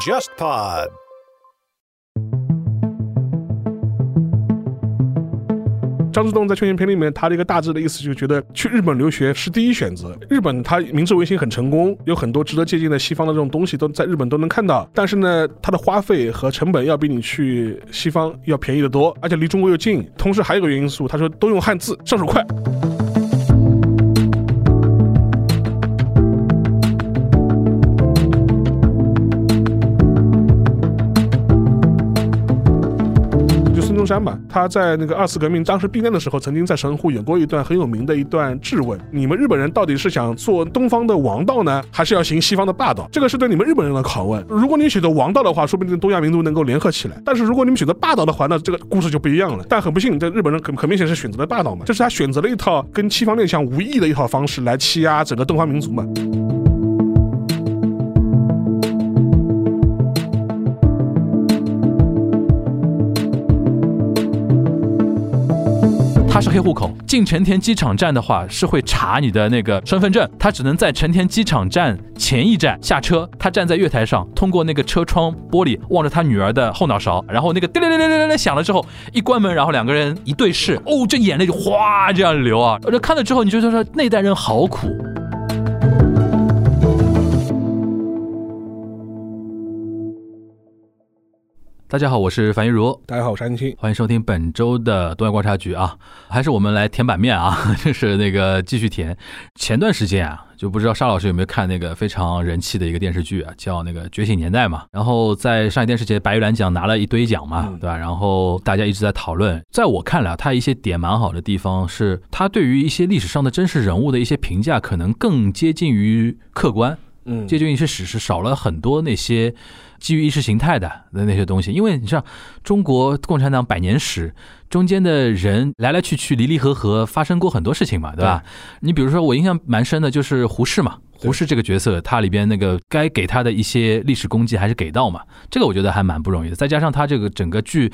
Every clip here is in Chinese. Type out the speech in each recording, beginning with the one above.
JustPod。张之洞在《劝贤篇》里面，他的一个大致的意思就觉得去日本留学是第一选择。日本他明治维新很成功，有很多值得借鉴的西方的这种东西都在日本都能看到。但是呢，它的花费和成本要比你去西方要便宜得多，而且离中国又近。同时还有个因素，他说都用汉字，上手快。中山嘛，他在那个二次革命当时避难的时候，曾经在神户有过一段很有名的一段质问：你们日本人到底是想做东方的王道呢，还是要行西方的霸道？这个是对你们日本人的拷问。如果你选择王道的话，说不定东亚民族能够联合起来；但是如果你们选择霸道的话，那这个故事就不一样了。但很不幸，这日本人很很明显是选择了霸道嘛，这是他选择了一套跟西方列强无异的一套方式来欺压整个东方民族嘛。是黑户口，进成田机场站的话是会查你的那个身份证，他只能在成田机场站前一站下车。他站在月台上，通过那个车窗玻璃望着他女儿的后脑勺，然后那个叮铃铃铃铃铃响了之后，一关门，然后两个人一对视，哦，这眼泪就哗这样流啊！这看了之后，你就说那代人好苦。大家好，我是樊玉茹。大家好，我是安青。欢迎收听本周的东亚观察局啊，还是我们来填版面啊，就是那个继续填。前段时间啊，就不知道沙老师有没有看那个非常人气的一个电视剧啊，叫那个《觉醒年代》嘛。然后在上海电视节白玉兰奖拿了一堆奖嘛，对吧？然后大家一直在讨论。在我看来，他一些点蛮好的地方是，他对于一些历史上的真实人物的一些评价，可能更接近于客观，嗯，接近于是史实，少了很多那些。基于意识形态的的那些东西，因为你知道中国共产党百年史中间的人来来去去离离合合，发生过很多事情嘛，对吧？你比如说我印象蛮深的，就是胡适嘛，胡适这个角色，他里边那个该给他的一些历史功绩还是给到嘛，这个我觉得还蛮不容易的。再加上他这个整个剧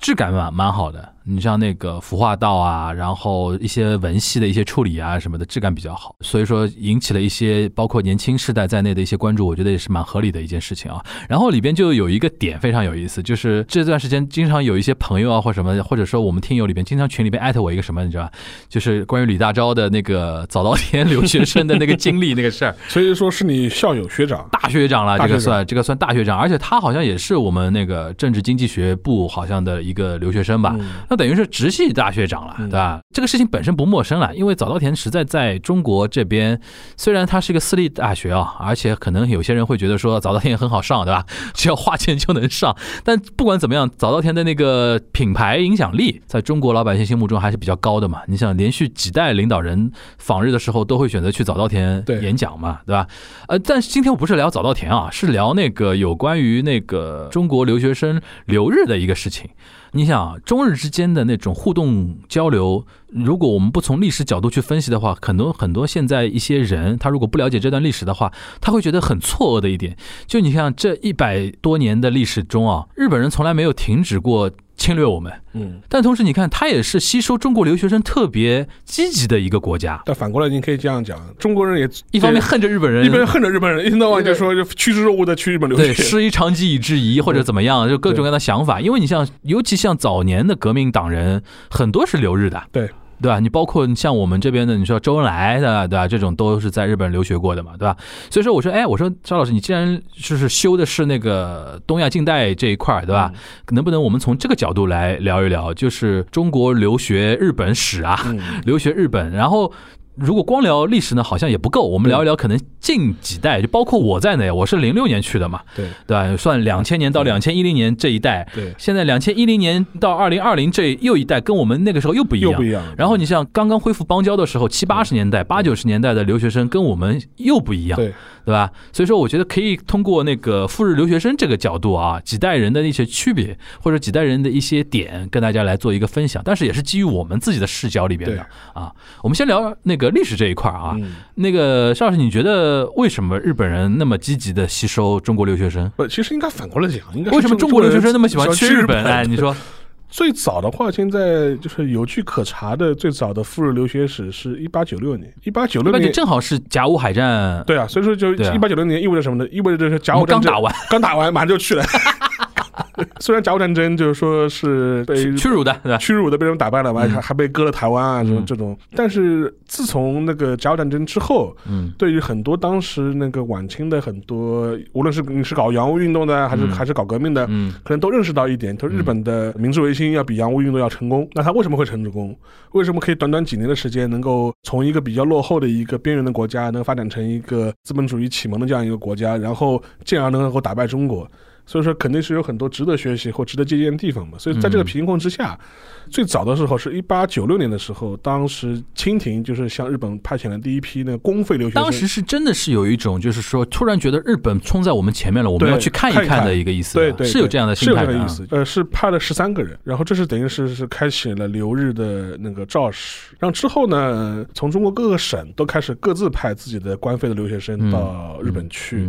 质感蛮蛮好的。你像那个服化道啊，然后一些文戏的一些处理啊什么的，质感比较好，所以说引起了一些包括年轻世代在内的一些关注，我觉得也是蛮合理的一件事情啊。然后里边就有一个点非常有意思，就是这段时间经常有一些朋友啊或什么，或者说我们听友里边经常群里边艾特我一个什么，你知道吧？就是关于李大钊的那个早稻田留学生的那个经历那个事儿。所以说是你校友学长，大学长了，这个算这个算大学长，而且他好像也是我们那个政治经济学部好像的一个留学生吧。那等于是直系大学长了，对吧？这个事情本身不陌生了，因为早稻田实在在中国这边，虽然它是一个私立大学啊，而且可能有些人会觉得说早稻田也很好上，对吧？只要花钱就能上。但不管怎么样，早稻田的那个品牌影响力在中国老百姓心目中还是比较高的嘛。你想，连续几代领导人访日的时候都会选择去早稻田演讲嘛，对吧？呃，但是今天我不是聊早稻田啊，是聊那个有关于那个中国留学生留日的一个事情。你想，中日之间的那种互动交流，如果我们不从历史角度去分析的话，很多很多现在一些人，他如果不了解这段历史的话，他会觉得很错愕的一点，就你像这一百多年的历史中啊，日本人从来没有停止过。侵略我们，嗯，但同时你看，它也是吸收中国留学生特别积极的一个国家。但反过来，你可以这样讲，中国人也一方面恨着日本人，一边恨着日本人，一天到晚就说趋之若鹜的去日本留学，对，师夷长技以制夷或者怎么样，就各种各样的想法。因为你像，尤其像早年的革命党人，很多是留日的，对。对吧？你包括像我们这边的，你说周恩来的，对吧？这种都是在日本留学过的嘛，对吧？所以说，我说，哎，我说赵老师，你既然就是修的是那个东亚近代这一块对吧？能不能我们从这个角度来聊一聊，就是中国留学日本史啊，留学日本，然后。如果光聊历史呢，好像也不够。我们聊一聊，可能近几代，就包括我在内，我是零六年去的嘛，对对吧？算两千年到两千一零年这一代，对。现在两千一零年到二零二零这又一代，跟我们那个时候又不一样，又不一样。然后你像刚刚恢复邦交的时候，七八十年代、八九十年代的留学生跟我们又不一样，对对吧？所以说，我觉得可以通过那个赴日留学生这个角度啊，几代人的一些区别，或者几代人的一些点，跟大家来做一个分享。但是也是基于我们自己的视角里边的啊。我们先聊那个历史这一块啊。啊，那个邵老师，你觉得为什么日本人那么积极的吸收中国留学生？不，其实应该反过来讲，应该为什么中国留学生那么喜欢去日本？哎，你说，最早的话，现在就是有据可查的，最早的赴日留学史是一八九六年，一八九六年正好是甲午海战。对啊，所以说就一八九六年意味着什么呢？意味着是甲午刚打完，刚打完马上就去了。虽然甲午战争就是说是被屈辱的，屈辱的被人打败了嘛，还还被割了台湾啊，什么这种。但是自从那个甲午战争之后，嗯，对于很多当时那个晚清的很多，无论是你是搞洋务运动的，还是还是搞革命的，嗯，可能都认识到一点，就日本的明治维新要比洋务运动要成功。那他为什么会成功？为什么可以短短几年的时间，能够从一个比较落后的一个边缘的国家，能发展成一个资本主义启蒙的这样一个国家，然后进而能够打败中国？所以说肯定是有很多值得学习或值得借鉴的地方嘛。所以在这个情况之下，最早的时候是一八九六年的时候，当时清廷就是向日本派遣了第一批那个公费留学生。当时是真的是有一种就是说突然觉得日本冲在我们前面了，我们要去看一看的一个意思。对对，是有这样的心态的意思。呃，是派了十三个人，然后这是等于是是开启了留日的那个肇始。然后之后呢，从中国各个省都开始各自派自己的官费的留学生到日本去。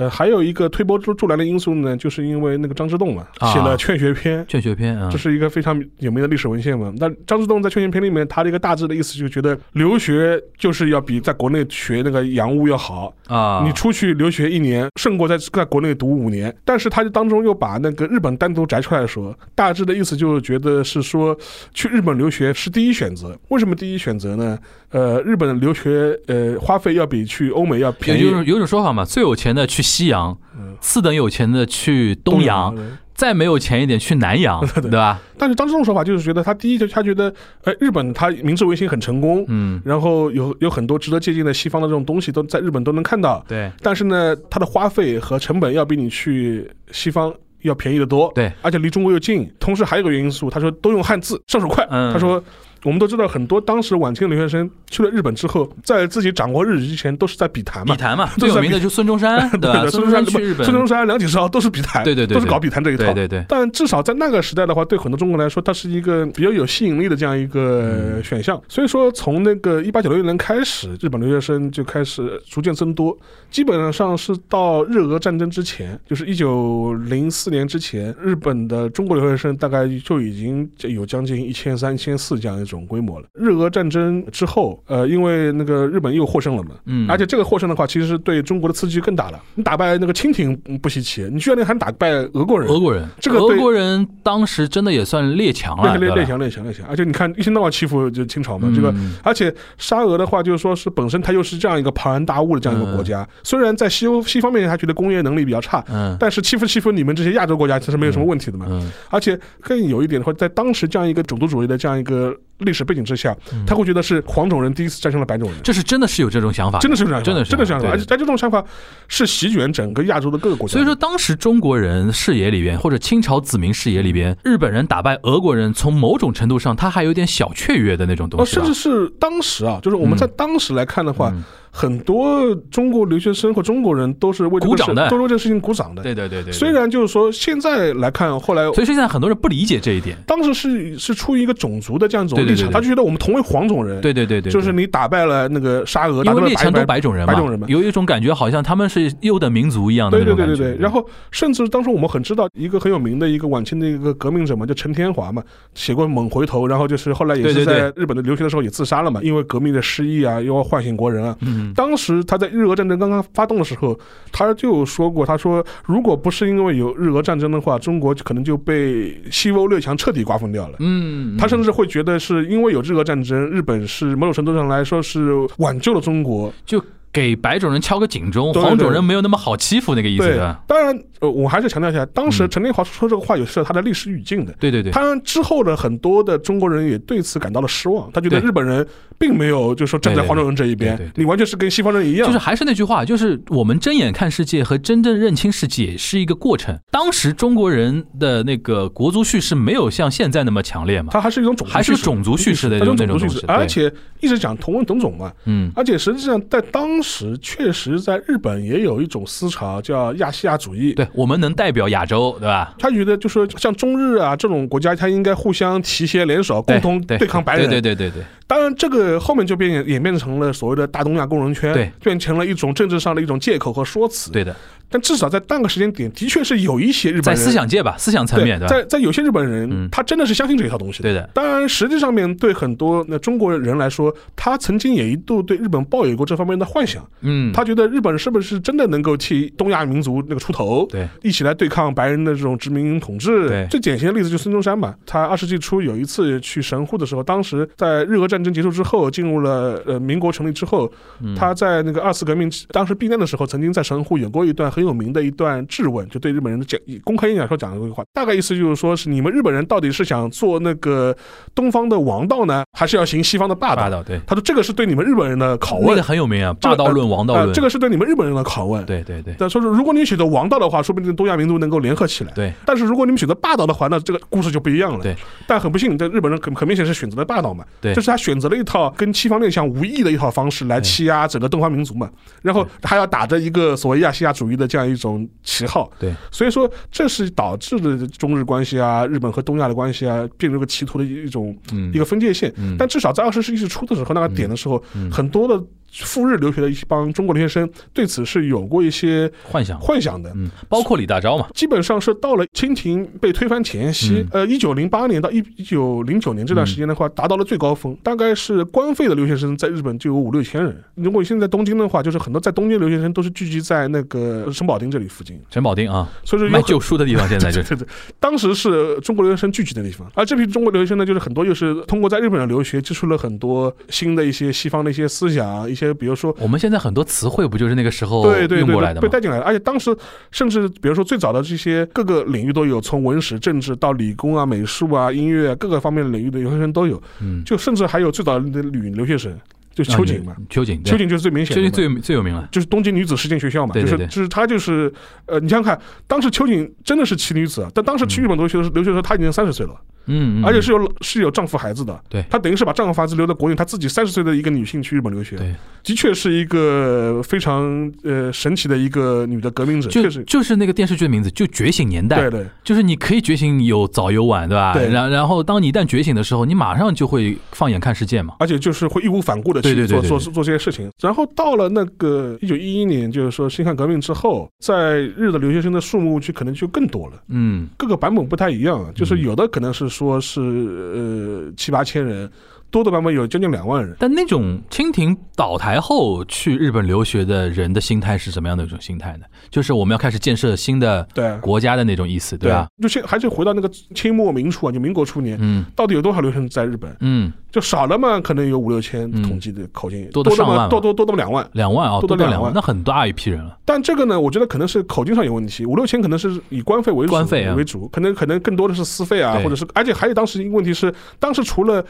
呃，还有一个推波助助澜的因素呢，就是因为那个张之洞嘛，写了《劝学篇》。劝学篇啊，这是一个非常有名的历史文献嘛。那张之洞在《劝学篇》里面，他的一个大致的意思就觉得留学就是要比在国内学那个洋务要好啊。你出去留学一年，胜过在在国内读五年。但是他就当中又把那个日本单独摘出来说，大致的意思就是觉得是说去日本留学是第一选择。为什么第一选择呢？呃，日本留学呃花费要比去欧美要便宜。有有种说法嘛，最有钱的去西洋，次等有钱的去东洋，再没有钱一点去南洋，对吧？但是张之洞说法就是觉得他第一就他觉得，哎，日本他明治维新很成功，嗯，然后有有很多值得借鉴的西方的这种东西都在日本都能看到，对。但是呢，它的花费和成本要比你去西方要便宜的多，对，而且离中国又近。同时还有个因素，他说都用汉字，上手快，他说。我们都知道，很多当时晚清留学生去了日本之后，在自己掌握日语之前，都是在笔谈嘛。笔谈嘛，最有名的就孙中山，对吧？孙中山去日本，孙中山、梁启超都是笔谈，对对对，都是搞笔谈这一套。对对对。但至少在那个时代的话，对很多中国来说，它是一个比较有吸引力的这样一个选项。所以说，从那个一八九六年开始，日本留学生就开始逐渐增多，基本上是到日俄战争之前，就是一九零四年之前，日本的中国留学生大概就已经有将近一千三、一千四这样一种规模了。日日俄战争之后，呃，因为那个日本又获胜了嘛，嗯，而且这个获胜的话，其实是对中国的刺激更大了。你打败那个清廷不稀奇，你居然还打败俄国人，俄国人，这个俄国人当时真的也算列强了，列列强列强列强。而且你看一天到晚欺负就清朝嘛，这个，而且沙俄的话，就是说是本身它又是这样一个庞然大物的这样一个国家，虽然在西欧西方面他觉得工业能力比较差，嗯，但是欺负欺负你们这些亚洲国家其实没有什么问题的嘛，嗯，而且更有一点的话，在当时这样一个种族主义的这样一个。历史背景之下，他会觉得是黄种人第一次战胜了白种人，这是真的是有这种想法，真的是这样，真的真的这样，而且在这种想法是席卷整个亚洲的各个国家。所以说，当时中国人视野里边，或者清朝子民视野里边，日本人打败俄国人，从某种程度上，他还有点小雀跃的那种东西。甚至是当时啊，就是我们在当时来看的话。很多中国留学生和中国人都是为鼓掌的，都为这个事情鼓掌的。对对对对。虽然就是说现在来看，后来所以现在很多人不理解这一点。当时是是出于一个种族的这样一种立场，他就觉得我们同为黄种人。对对对对。就是你打败了那个沙俄，因为列强都白种人嘛，白种人嘛，有一种感觉好像他们是优等民族一样的对对对对对。然后甚至当时我们很知道一个很有名的一个晚清的一个革命者嘛，叫陈天华嘛，写过《猛回头》，然后就是后来也是在日本的留学的时候也自杀了嘛，因为革命的失意啊，又要唤醒国人啊。嗯。当时他。在日俄战争刚刚发动的时候，他就说过：“他说，如果不是因为有日俄战争的话，中国可能就被西欧列强彻底瓜分掉了。”嗯，他甚至会觉得是因为有日俄战争，日本是某种程度上来说是挽救了中国，就。给白种人敲个警钟，黄种人没有那么好欺负那个意思。对，当然，呃，我还是强调一下，当时陈天华说这个话也是他的历史语境的。对对对。他之后的很多的中国人也对此感到了失望，他觉得日本人并没有就是说站在黄种人这一边，你完全是跟西方人一样。就是还是那句话，就是我们睁眼看世界和真正认清世界是一个过程。当时中国人的那个国族叙事没有像现在那么强烈嘛？它还是一种种还是种族叙事的那种东西，而且一直讲同文同种嘛。嗯。而且实际上在当。当时确实在日本也有一种思潮叫亚细亚主义，对我们能代表亚洲，对吧？他觉得就说像中日啊这种国家，他应该互相提携联手，共同对抗白人。对对对对对。当然，这个后面就变演变成了所谓的大东亚共荣圈，对，变成了一种政治上的一种借口和说辞。对的。但至少在那个时间点，的确是有一些日本人在思想界吧，思想层面，在在有些日本人，他真的是相信这一套东西。对的。当然，实际上面对很多那中国人来说，他曾经也一度对日本抱有过这方面的幻想。嗯。他觉得日本是不是真的能够替东亚民族那个出头？对。一起来对抗白人的这种殖民统治。对。最典型的例子就是孙中山嘛。他二十世纪初有一次去神户的时候，当时在日俄战争结束之后，进入了呃民国成立之后，他在那个二次革命当时避难的时候，曾经在神户有过一段很有名的一段。质问就对日本人的讲公开演讲时候讲的这句话，大概意思就是说是你们日本人到底是想做那个东方的王道呢，还是要行西方的霸道？霸道对，他说这个是对你们日本人的拷问，那个很有名啊，霸道论、王道论，这个是对你们日本人的拷问。对对对，但说是如果你选择王道的话，说不定东亚民族能够联合起来。对，但是如果你们选择霸道的话，那这个故事就不一样了。对，但很不幸，这日本人很很明显是选择了霸道嘛。对，这是他选择了一套跟西方列强无异的一套方式来欺压整个东方民族嘛，然后还要打着一个所谓亚细亚主义的这样一种旗号。对。所以说，这是导致了中日关系啊，日本和东亚的关系啊，变成个歧途的一种一个分界线。但至少在二十世纪初的时候，那个点的时候，很多的。赴日留学的一帮中国留学生对此是有过一些幻想幻想的，嗯，包括李大钊嘛，基本上是到了清廷被推翻前夕，呃，一九零八年到一一九零九年这段时间的话，达到了最高峰，大概是官费的留学生在日本就有五六千人。如果现在东京的话，就是很多在东京留学生都是聚集在那个神保町这里附近。神保町啊，所以说卖旧书的地方，现在就 对对，当时是中国留学生聚集的地方，而这批中国留学生呢，就是很多又是通过在日本的留学接触了很多新的一些西方的一些思想，一些比如说我们。现在很多词汇不就是那个时候用过来的吗？被带进来的，而且当时甚至比如说最早的这些各个领域都有，从文史政治到理工啊、美术啊、音乐啊各个方面的领域的留学生都有。嗯，就甚至还有最早的女留学生，就是秋瑾嘛。秋瑾，秋瑾就是最明显，秋瑾最最有名了，就是东京女子实践学校嘛。就是就是她就是呃，你想想看，当时秋瑾真的是奇女子，但当时去日本留学的时候，留学的时候她已经三十岁了。嗯，而且是有是有丈夫孩子的，对，她等于是把丈夫孩子留在国内，她自己三十岁的一个女性去日本留学，对，的确是一个非常呃神奇的一个女的革命者，就是就是那个电视剧的名字，就觉醒年代，对对，就是你可以觉醒有早有晚，对吧？对，然然后当你一旦觉醒的时候，你马上就会放眼看世界嘛，而且就是会义无反顾的去做做做这些事情。然后到了那个一九一一年，就是说辛亥革命之后，在日的留学生的数目就可能就更多了，嗯，各个版本不太一样，就是有的可能是说是。呃，七八千人。多的版本有将近两万人，但那种清廷倒台后去日本留学的人的心态是什么样的一种心态呢？就是我们要开始建设新的对国家的那种意思，对吧？就现还是回到那个清末明初啊，就民国初年，嗯，到底有多少留学生在日本？嗯，就少了嘛，可能有五六千统计的口径，多的上万，多多多到两万，两万啊，多到两万，那很大一批人了。但这个呢，我觉得可能是口径上有问题，五六千可能是以官费为主，官费为主，可能可能更多的是私费啊，或者是，而且还有当时一个问题是，当时除了。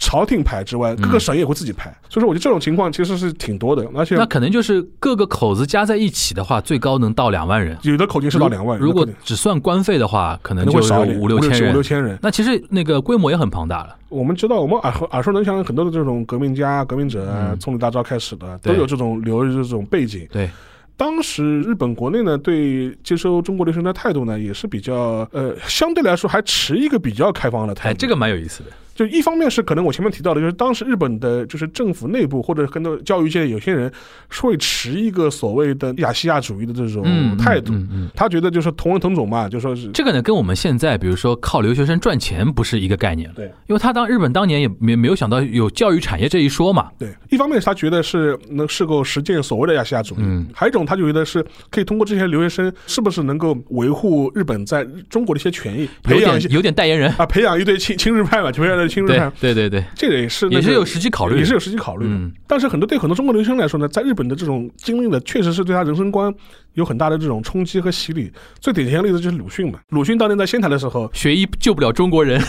朝廷排之外，各个省也会自己排，所以说我觉得这种情况其实是挺多的，而且那可能就是各个口子加在一起的话，最高能到两万人，有的口径是到两万人。如果只算官费的话，可能就少五六千人，五六千人。那其实那个规模也很庞大了。我们知道，我们耳耳熟能详很多的这种革命家、革命者，从李大钊开始的，都有这种留日这种背景。对，当时日本国内呢，对接收中国留学生的态度呢，也是比较呃，相对来说还持一个比较开放的态度。哎，这个蛮有意思的。就一方面是可能我前面提到的，就是当时日本的，就是政府内部或者很多教育界有些人是会持一个所谓的亚细亚主义的这种态度，他觉得就是同文同种嘛，就说是这个呢，跟我们现在比如说靠留学生赚钱不是一个概念，对，因为他当日本当年也没没有想到有教育产业这一说嘛，对，一方面是他觉得是能是够实践所谓的亚细亚主义，嗯，还有一种他就觉得是可以通过这些留学生是不是能够维护日本在中国的一些权益，培养有点代言人。啊，培养一堆亲亲日派嘛，培养对对。对，这个也是也是有实际考虑，也是有实际考虑的。但是很多对很多中国留学生来说呢，在日本的这种经历呢，确实是对他人生观有很大的这种冲击和洗礼。最典型的例子就是鲁迅嘛，鲁迅当年在仙台的时候，学医救不了中国人。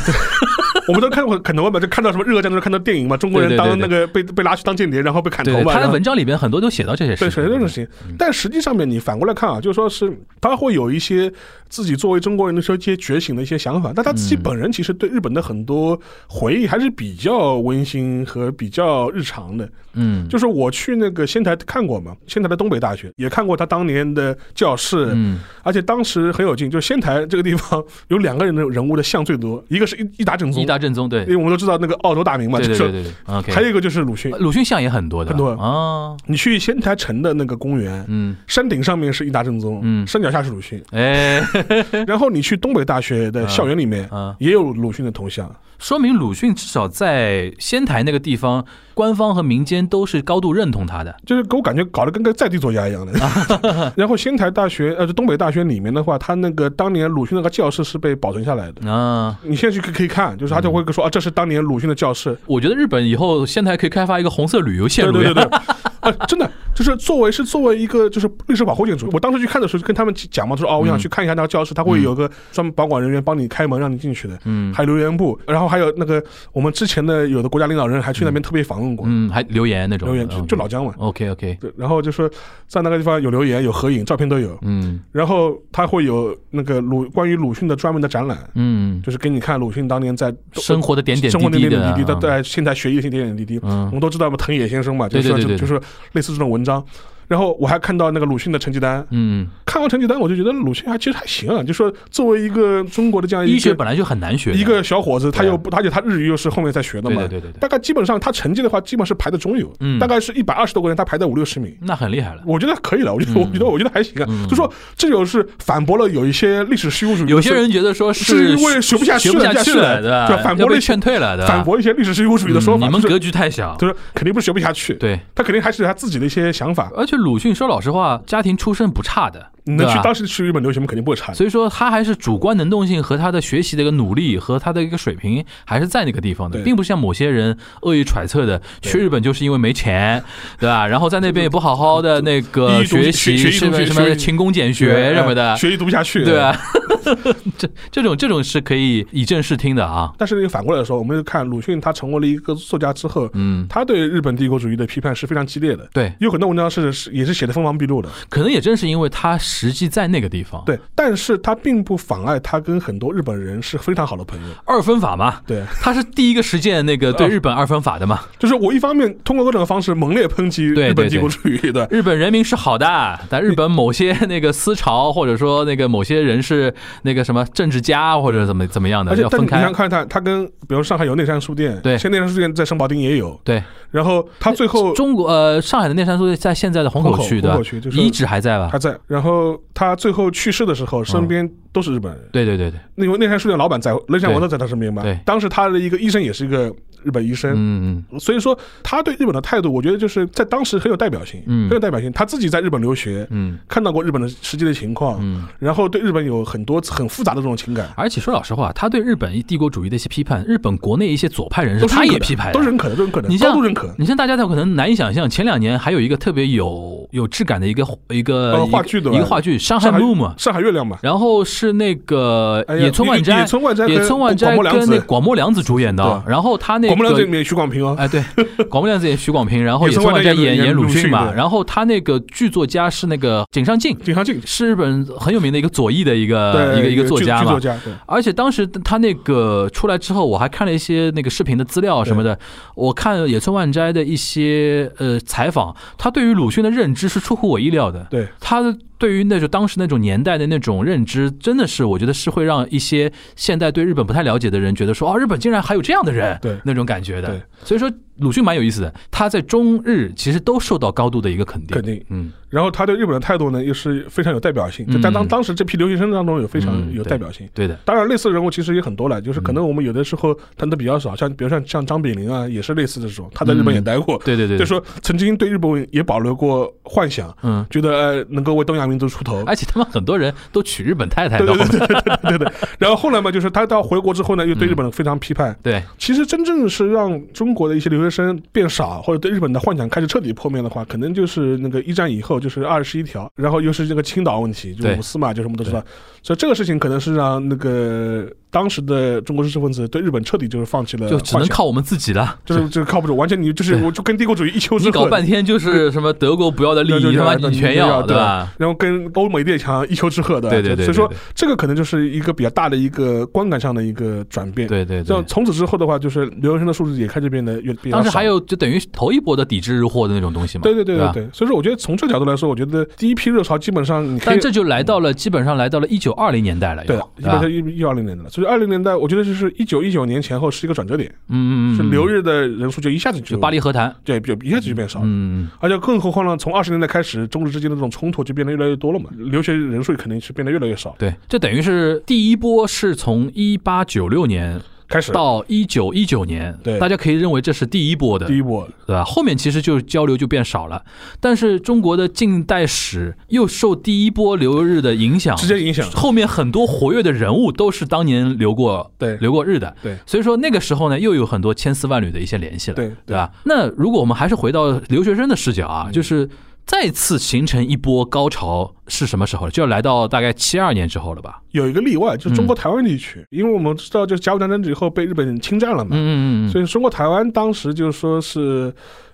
我们都看过砍头嘛，就看到什么日俄战争，看到电影嘛，中国人当那个被被拉去当间谍，然后被砍头嘛。他的文章里边很多都写到这些事情，对，写到这种事情。但实际上面，你反过来看啊，就说是他会有一些自己作为中国人的时候一些觉醒的一些想法，但他自己本人其实对日本的很多回忆还是比较温馨和比较日常的。嗯，就是我去那个仙台看过嘛，仙台的东北大学也看过他当年的教室，嗯，而且当时很有劲，就仙台这个地方有两个人的人物的像最多，一个是一一打正宗，正宗，对。因，为我们都知道那个澳洲大名嘛，就是对对对。对对，OK。还有一个就是鲁迅，鲁迅像也很多的，很多啊，你去仙台城的那个公园，嗯。山顶上面是一大正宗，嗯。山脚下是鲁迅，哎，然后你去东北大学的校园里面嗯，也有鲁迅的铜像，说明鲁迅至少在仙台那个地方，官方和民间都是高度认同他的。就是给我感觉搞得跟个在地作家一样的。然后仙台大学呃，就东北大学里面的话，他那个当年鲁迅那个教室是被保存下来的。啊，你现在去可可以看，就是他就会说啊，这是当年鲁迅的教室。我觉得日本以后仙台可以开发一个红色旅游线路。对对对对，呃，真的就是作为是作为一个就是历史保护建筑。我当时去看的时候，跟他们讲嘛，他说哦，我想去看一下那个教室，他会有个专门保管人员帮你开门让你进去的，嗯。还有留言簿，然后还有那个我们之前的有的国家领导人还去那边特别访问过，嗯，还留言那种。留言就就老姜嘛。OK OK，对，然后就说在那个地方有留言、有合影、照片都有，嗯。然后他会有那个鲁关于鲁迅的专门的展览，嗯，就是给你看鲁迅当年在生活的点点生活的滴滴的点点滴滴，啊，在现在学艺的点点滴滴，我嗯们都知道嘛，藤野先生嘛，就是对对对对。就就是类似这种文章。然后我还看到那个鲁迅的成绩单，嗯，看完成绩单我就觉得鲁迅还其实还行啊，就说作为一个中国的这样一个医学本来就很难学，一个小伙子，他又不，而且他日语又是后面才学的嘛，对对对对对，大概基本上他成绩的话，基本是排在中游，嗯大概是一百二十多个人，他排在五六十名。那很厉害了。我觉得可以了，我觉得，嗯我觉得，我觉得还行啊。嗯就说这就是反驳了有一些历史虚无主义，有些人觉得说是因为学不下去学不下了去了，对吧？就反驳了劝退了，对？反驳一些历史虚无主义的说法，嗯你们格局太小。就是肯定不是学不下去，对，他肯定还是他自己的一些想法。而且鲁迅说老实话，家庭出身不差的，你能去当时去日本留学，肯定不会差。所以说他还是主观能动性和他的学习的一个努力和他的一个水平还是在那个地方的，并不像某些人恶意揣测的，去日本就是因为没钱，对吧？然后在那边也不好好的那个 学习，什么什么勤工俭学什么的，学习读不下去，对 吧？这这种这种是可以以正视听的啊，但是反过来说，我们就看鲁迅他成为了一个作家之后，嗯，他对日本帝国主义的批判是非常激烈的。对，有很多文章是是也是写的锋芒毕露的，可能也正是因为他实际在那个地方，对，但是他并不妨碍他跟很多日本人是非常好的朋友。二分法嘛，对，他是第一个实践那个对呃日本二分法的嘛。就是我一方面通过各种方式猛烈抨击对对日本帝国主义的，日本人民是好的，但日本某些那个思潮或者说那个某些人是那个什么政治家或者怎么怎么样的而且要分开。但你想。看看，他跟比如上海有内山书店，对。现在内山书店在圣保丁也有，对，然后他最后中国呃上海的内山书店在现在的虹口区虹对吧？口区就是遗址还在吧？还？在，然后他最后去世的时候，身边都是日本人。对对对对，因为那山书店老板在，内山王都在他身边嘛。对。当时他的一个医生也是一个日本医生，嗯嗯所以说他对日本的态度，我觉得就是在当时很有代表性，嗯。很有代表性。他自己在日本留学，嗯。看到过日本的实际的情况，嗯。然后对日本有很多很复杂的这种情感，而且说老实话，他对日本帝国主义的一些批判，日本国内一些左派人士他也批判，都认可的，都认可的，你像。你像大家可能难以想象，前两年还有一个特别有有质感的一个一个呃一个话剧的一个话剧《上海上海 Moon》嘛，上海月亮嘛，然后是那个野村万斋，野村万斋跟野村万斋广末凉子跟那广末凉子主演的，然后他那个。广末凉子里面有徐广平哦，哎，对，广末凉子演徐广平，然后野野村村万斋演演演鲁迅嘛，然后他那个剧作家是那个井上靖，经常进是日本很有名的一个左翼的一个一个一个作家嘛。而且当时他那个出来之后，我还看了一些那个视频的资料什么的。我看野村万斋的一些呃采访，他对于鲁迅的认知是出乎我意料的。对，他的对于那种当时那种年代的那种认知，真的是我觉得是会让一些现代对日本不太了解的人觉得说，哦，日本竟然还有这样的人，对那种感觉的对。所以说鲁迅蛮有意思的，他在中日其实都受到高度的一个肯定。肯定嗯，然后他对日本的态度呢，又是非常有代表性，嗯就在当当时这批留学生当中有非常有代表性。对的。当然，类似的人物其实也很多了，就是可能我们有的时候谈的比较少，像比如像像张炳麟啊，也是类似的这种，他在日本也待过，对对对，就说曾经对日本也保留过幻想，嗯，觉得呃能够为东亚民族出头。而且他们很多人都娶日本太太对对对对对对对对。然后后来嘛，就是他到回国之后呢，又对日本非常批判。对，其实真正是让中国的一些留学生变少，或者对日本的幻想开始彻底破灭的话，可能就是那个一战以后，就是二十一条，然后又是这个青岛问题，就是五四嘛，就是我们都知道。所以这个事情可能是让那个当时的中国知识分子对日本彻底就是放弃了就，只能靠我们自己了。就是就是靠不住，完全你就是我就跟帝国主义一丘之貉。你搞半天就是什么德国不要的利益，他妈你全要，对对吧？然后跟欧美列强一丘之貉的，对对对对所以说这个可能就是一个比较大的一个观感上的一个转变。对对对像。从此之后的话，就是留学生的素质也开始变得越变越当当时还有就等于头一波的抵制日货的那种东西嘛。对对对对对对，所以说我觉得从这个角度来说，我觉得第一批热潮基本上你但这就来到了基本上来到了一九二零年代了，对又，对吧基本上？一一二零年代了，所以二零年代我觉得就是一九一九年前后是一个转折点，嗯嗯嗯，是留日的人数就一下子就就巴黎和谈，对，就一下子就变少了。嗯，而且更何况呢，从二十年代开始，中日之间的这种冲突就变得越来越多了嘛，留学人数肯定是变得越来越少。对，这等于是第一波是从一八九六年开始。到一九一九年，对。大家可以认为这是第一波的，第一波，对吧？后面其实就交流就变少了，但是中国的近代史又受第一波留日的影响，直接影响。后面很多活跃的人物都是当年留过对。留过日的，对。所以说那个时候呢，又有很多千丝万缕的一些联系了，对。对吧？那如果我们还是回到留学生的视角啊，嗯。就是再次形成一波高潮是什么时候？就要来到大概七二年之后了吧？有一个例外，就是中嗯国台湾地区，因为我们知道，就是甲午战争以后被日本侵占了嘛，嗯嗯嗯所以中国台湾当时就是说是。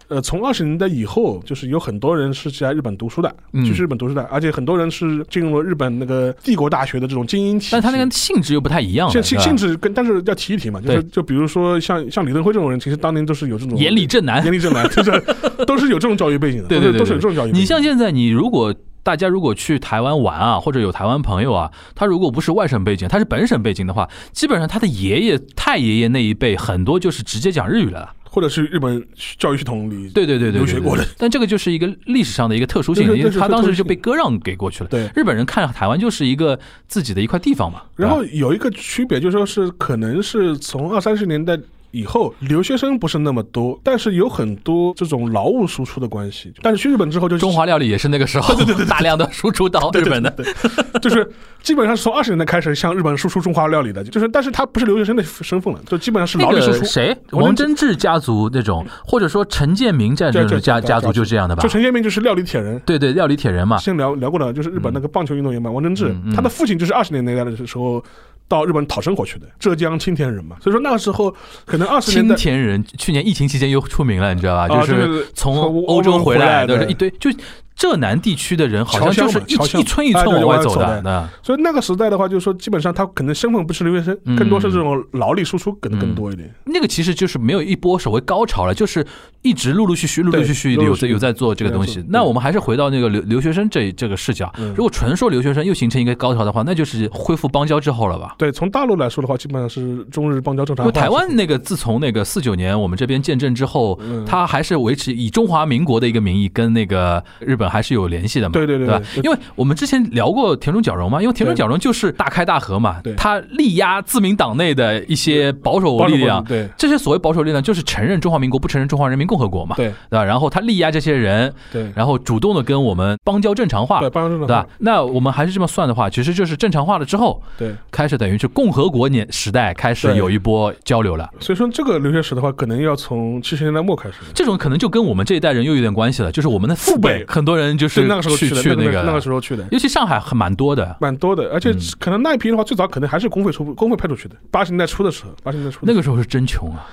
呃，从二十年代以后，就是有很多人是在日本读书的，嗯去日本读书的，而且很多人是进入了日本那个帝国大学的这种精英体系。但他那个性质又不太一样，性性性质跟，但是要提一提嘛，就是就比如说像像李登辉这种人，其实当年都是有这种眼里正南，严厉正南，就是都是有这种教育背景的，对对对都是都是有这种教育背景。你像现在，你如果大家如果去台湾玩啊，或者有台湾朋友啊，他如果不是外省背景，他是本省背景的话，基本上他的爷爷、太爷爷那一辈很多就是直接讲日语了。或者是日本教育系统里对对对对，留学过的但这个就是一个历史上的一个特殊性，因为他当时就被割让给过去了。对。日本人看台湾就是一个自己的一块地方嘛。然后有一个区别，就说是可能是从二三十年代以后，留学生不是那么多，但是有很多这种劳务输出的关系。但是去日本之后就，中华料理也是那个时候大量的输出到日本的。对，就是基本上是从二十年代开始向日本输出中华料理的，就是但是他不是留学生的身份了，就基本上是劳那力输出。个谁，王王贞治家族那种，或者说陈建明这样这这这种家家族这就这样的吧就？陈建明就是料理铁人。对对，料理铁人嘛。之前聊聊过了，就是日本那个棒球运动员嘛，王贞治他的父亲就是二十年代的时候到日本讨生活去的，浙江青田人嘛。所以说那个时候可能二十年青田人去年疫情期间又出名了，你知道吧？啊就是从从欧洲回来的一堆，就浙南地区的人好像就是一一村一村往外走的所以那个时代的话，就是说基本上他可能身份不是留学生，嗯。更多是这种劳力输出可能更多一点。那个其实就是没有一波所谓高潮了，就是一直陆陆续续、陆陆续续有在有在做这个东西。那我们还是回到那个留留学生这这个视角，嗯。如果纯说留学生又形成一个高潮的话，那就是恢复邦交之后了吧？对，从大陆来说的话，基本上是中日邦交正常化。台湾那个自从那个四九年我们这边建政之后，嗯。它还是维持以中华民国的一个名义跟那个日本还是有联系的嘛，对对对吧？对因为我们之前聊过田中角荣嘛，因为田中角荣就是大开大合嘛对，他力压自民党内的一些保守力量，对这些所谓保守力量就是承认中华民国，不承认中华人民共和国嘛，对对吧？然后他力压这些人，对然后主动的跟我们邦交正常化，对，邦交正常对吧，？那我们还是这么算的话，其实就是正常化了之后，对。开始等于是共和国年时代开始有一波交流了。所以说，这个留学史的话，可能要从七十年代末开始。这种可能就跟我们这一代人又有点关系了，就是我们的父父辈很多人就是是那个时候去的，那个那那个时候去的。尤其上海很蛮多的。蛮多的，而且嗯可能那一批的话，最早可能还是公费出公费派出去的。八十年代初的时候，八十年代初那个时候是真穷啊，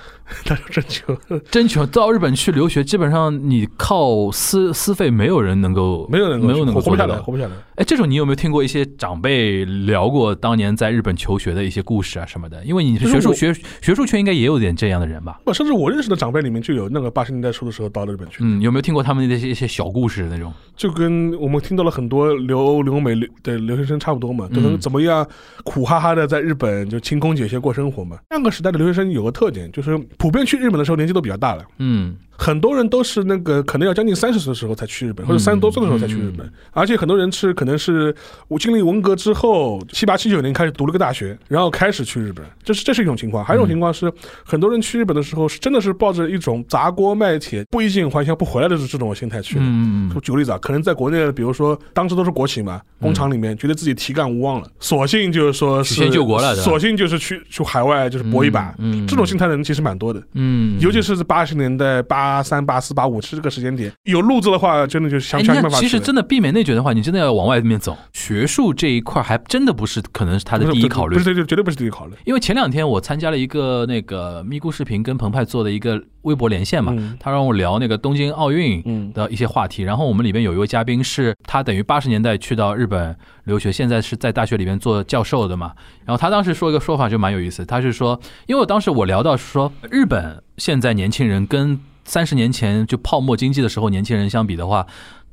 那时候真穷，真穷。到日本去留学，基本上你靠私私费，没有人能够，没有人没有能够活不下来，活不下来。哎，这种你有没有听过一些长辈聊过当年在日本求学的一些故事啊什么的？因为你是学术学学术圈应该也有点这样的人吧？我甚至我认识的长辈里面就有那个八十年代初的时候到了日本去，嗯，有没有听过他们的一些一些小故事那种？就跟我们听到了很多留欧留美留的留学生差不多嘛，都能嗯怎么样苦哈哈的在日本就勤工俭学过生活嘛。那个时代的留学生有个特点，就是普遍去日本的时候年纪都比较大了。嗯很多人都是那个可能要将近三十岁的时候才去日本，或者三十多岁的时候才去日本，而且很多人是可能是我经历文革之后七八七九年开始读了个大学，然后开始去日本，这是这是一种情况。还有一种情况是，很多人去日本的时候是真的是抱着一种砸锅卖铁、不衣锦还乡不回来的这种心态去的。嗯就举个例子啊，可能在国内，比如说当时都是国企嘛，工厂里面觉得自己提干无望了，索性就是说是先救国了索性就是去去海外就是搏一把，嗯嗯这种心态的人其实蛮多的。嗯，尤其是八十年代、八八三、八四、八五是这个时间点，有路子的话，真的就想想办法。其实真的避免内卷的话，你真的要往外面走。学术这一块还真的不是可能是他的第一考虑，不是对，绝对不是第一考虑。因为前两天我参加了一个那个咪咕视频跟澎湃做的一个微博连线嘛，他让我聊那个东京奥运的一些话题。然后我们里边有一位嘉宾是他等于八十年代去到日本留学，现在是在大学里面做教授的嘛。然后他当时说一个说法就蛮有意思，他是说，因为我当时我聊到说日本现在年轻人跟三十年前就泡沫经济的时候年轻人相比的话。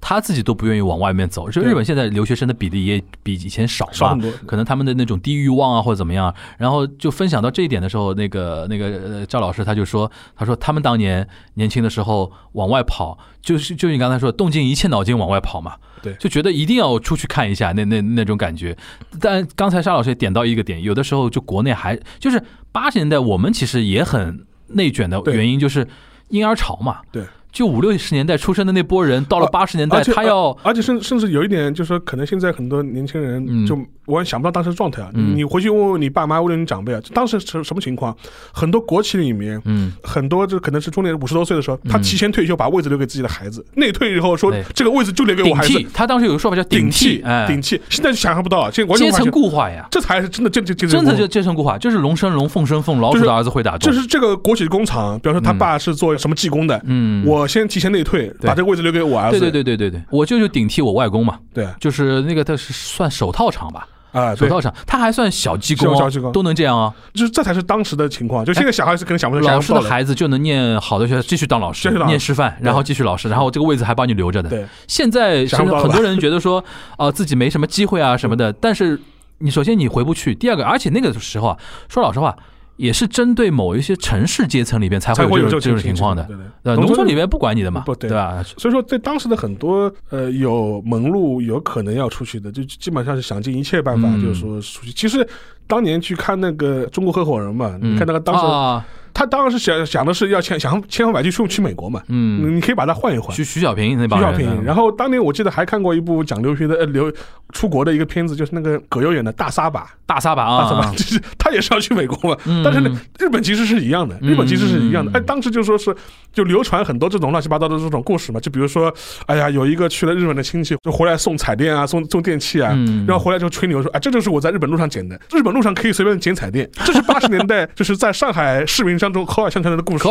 他自己都不愿意往外面走，就日本现在留学生的比例也比以前少吧？可能他们的那种低欲望啊，或者怎么样。然后就分享到这一点的时候，那个那个赵老师他就说，他说他们当年年轻的时候往外跑，就是就你刚才说，动尽一切脑筋往外跑嘛，对，就觉得一定要出去看一下那那那种感觉。但刚才沙老师也点到一个点，有的时候就国内还就是八十年代我们其实也很内卷的原因就是婴儿潮嘛，对。就五六十年代出生的那波人，到了八十年代，他要，而且甚甚至有一点，就是说，可能现在很多年轻人就。我也想不到当时状态啊！你回去问问你爸妈，问问你长辈啊，当时是什么情况？很多国企里面，嗯，很多就可能是中年五十多岁的时候，他提前退休，把位置留给自己的孩子。内退以后说这个位置就留给我孩子。他当时有个说法叫顶替，顶替。现在就想象不到，现在阶层固化呀，这才是真的，这这真的就阶层固化，就是龙生龙，凤生凤，老鼠的儿子会打洞。就是这个国企工厂，比方说他爸是做什么技工的，嗯，我先提前内退，把这个位置留给我儿子。对对对对对对，我舅舅顶替我外公嘛，对，就是那个他是算手套厂吧。啊，手套厂，他还算小技工，小技工都能这样啊，就是这才是当时的情况。就现在小孩是可能想不到，老师的孩子就能念好的学校，继续当老师，念师范，然后继续老师，然后这个位置还帮你留着的。对，现在很多人觉得说，啊，自己没什么机会啊什么的，但是你首先你回不去，第二个，而且那个时候啊，说老实话。也是针对某一些城市阶层里边才会有这种情况的，对农村里面不管你的嘛，对吧？所以说，在当时的很多呃有门路有可能要出去的，就基本上是想尽一切办法，就是说出去。其实当年去看那个中国合伙人嘛，你看那个当时。他当然是想想的是要千想千方百计去去美国嘛，嗯，你可以把它换一换。徐徐小平那帮徐小平，然后当年我记得还看过一部讲留学的呃留出国的一个片子，就是那个葛优演的大撒把，大撒把啊，大撒把，就是他也是要去美国嘛。但是呢，日本其实是一样的，日本其实是一样的。哎，当时就说是就流传很多这种乱七八糟的这种故事嘛，就比如说，哎呀，有一个去了日本的亲戚就回来送彩电啊，送送电器啊，然后回来就吹牛说，哎，这就是我在日本路上捡的，日本路上可以随便捡彩电，这是八十年代 就是在上海市民当中口耳相传的。故事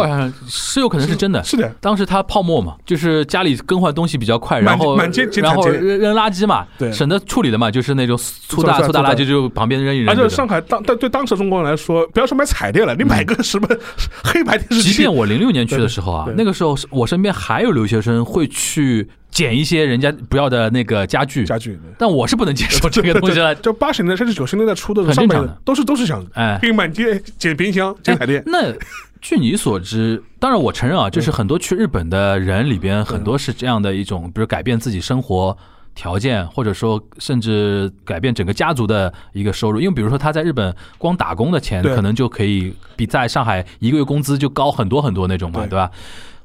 是有可能是真的，是的。当时他泡沫嘛，就是家里更换东西比较快，然后满街然后扔扔垃圾嘛，对，省得处理的嘛，就是那种粗大粗大垃圾就旁边扔一扔。而且上海当但对当时中国人来说，不要说买彩电了，你买个什么 黑白电视机。即便我零六年去的时候啊，那个时候我身边还有留学生会去捡一些人家不要的那个家具。家具，但我是不能接受这个东西了。就八十年代甚至九十年代初的很正常。的，都是都是想哎，可以满街捡冰箱捡彩电。那。据你所知，当然我承认啊，就是很多去日本的人里边，很多是这样的一种，比如改变自己生活条件，或者说甚至改变整个家族的一个收入。因为比如说他在日本光打工的钱，可能就可以比在上海一个月工资就高很多很多那种嘛，对吧？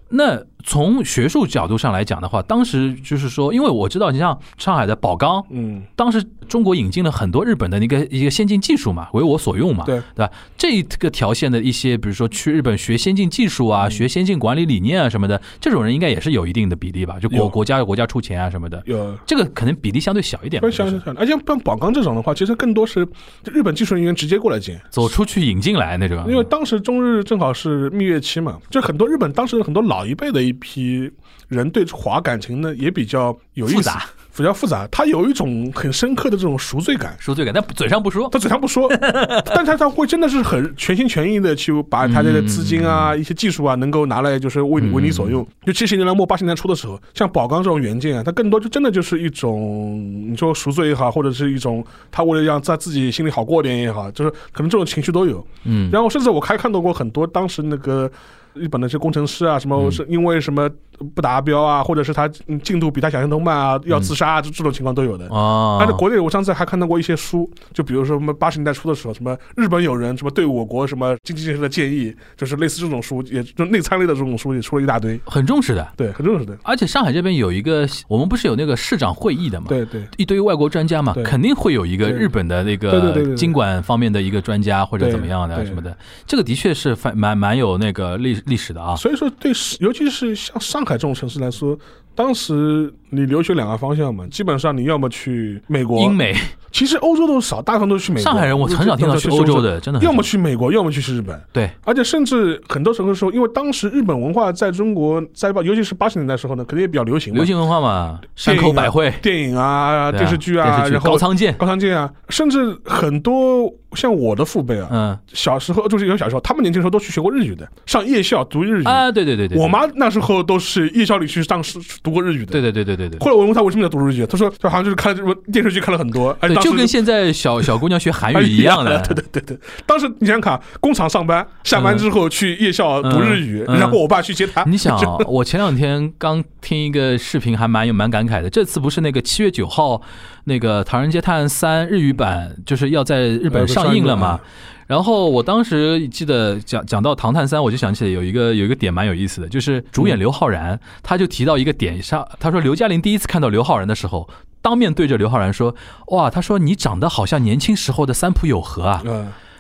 那从学术角度上来讲的话，当时就是说，因为我知道，你像上海的宝钢，嗯，当时中国引进了很多日本的那个一个先进技术嘛，为我所用嘛，对对吧？这个条线的一些，比如说去日本学先进技术啊，学先进管理理念啊什么的，这种人应该也是有一定的比例吧？就国国家国家出钱啊什么的，有这个可能比例相对小一点。相对小，而且像宝钢这种的话，其实更多是日本技术人员直接过来进，走出去引进来那种。因为当时中日正好是蜜月期嘛，就很多日本当时很多老一辈的一批人对华感情呢也比较有意思。比较复杂，他有一种很深刻的这种赎罪感，赎罪感，但嘴上不说，他嘴上不说，但他他会真的是很全心全意的去把他的资金啊、一些技术啊，能够拿来就是为你为你所用。就七十年代末八十年代初的时候，像宝钢这种元件啊，它更多就真的就是一种你说赎罪也好，或者是一种他为了让在自己心里好过点也好，就是可能这种情绪都有。嗯，然后甚至我还看到过很多当时那个。日本的这工程师啊，什么是因为什么不达标啊，或者是他进度比他想象中慢啊，要自杀啊，这这种情况都有的。啊。但是国内我上次还看到过一些书，就比如说什么八十年代初的时候，什么日本有人什么对我国什么经济建设的建议，就是类似这种书，也就内参类的这种书也出了一大堆，很重视的，对，很重视的。而且上海这边有一个，我们不是有那个市长会议的嘛？对对，一堆外国专家嘛，肯定会有一个日本的那个经管方面的一个专家或者怎么样的什么的，这个的确是反蛮蛮有那个历历史的啊。所以说，对，尤其是像上海这种城市来说，当时你留学两个方向嘛，基本上你要么去美国、英美。其实欧洲都少，大部分都是去美国。上海人我很少听到去欧洲的，真的。要么去美国，要么去日本。对，而且甚至很多时候说，因为当时日本文化在中国在尤其是八十年代时候呢，肯定也比较流行。流行文化嘛，山口百惠、电影啊、电视剧啊，然后高仓健、高仓健啊，甚至很多像我的父辈啊，嗯，小时候就是有小时候，他们年轻时候都去学过日语的，上夜校读日语啊。对对对对，我妈那时候都是夜校里去上读过日语的。对对对对对对。后来我问他为什么要读日语，他说他好像就是看了电视剧看了很多，对，就跟现在。小 小姑娘学韩语一样的，对对对对。当时你想想看，工厂上班，下班之后去夜校读日语，然后我爸去接他。你想，我前两天刚听一个视频，还蛮有蛮感慨的。这次不是那个七月九号，那个《唐人街探案三》日语版就是要在日本上映了嘛？然后我当时记得讲讲到《唐探三》，我就想起来有一个有一个点蛮有意思的，就是主演刘昊然，他就提到一个点上，他说刘嘉玲第一次看到刘昊然的时候。当面对着刘昊然说：“哇，他说你长得好像年轻时候的三浦友和啊。”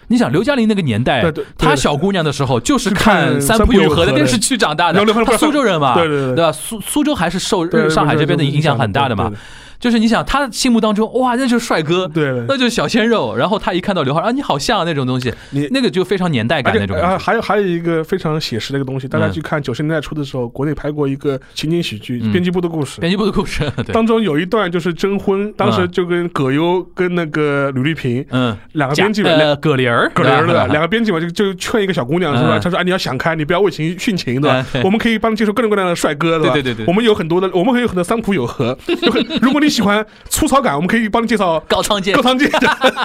你想刘嘉玲那个年代，她小姑娘的时候就是看三浦友和的电视剧长大的，她苏州人嘛，对对对吧？苏苏州还是受上海这边的影响很大的嘛。就是你想他心目当中哇，那就是帅哥，对，那就是小鲜肉。然后他一看到刘昊然，啊，你好像啊那种东西，你那个就非常年代感那种。啊，还有还有一个非常写实的一个东西，大家去看九十年代初的时候，国内拍过一个情景喜剧《编辑部的故事》。编辑部的故事 当中有一段就是征婚，当时就跟葛优跟那个吕丽萍，嗯，两个编辑嘛，葛玲儿，葛玲儿的两个编辑嘛，就就劝一个小姑娘是吧？他说啊，你要想开，你不要为情殉情对吧？我们可以帮你接受各种各样的帅哥对吧？对对对，我们有很多的，我们可以有很多三浦友和。如果你喜欢粗。糙感，我们可以帮你介绍高仓健。高仓健，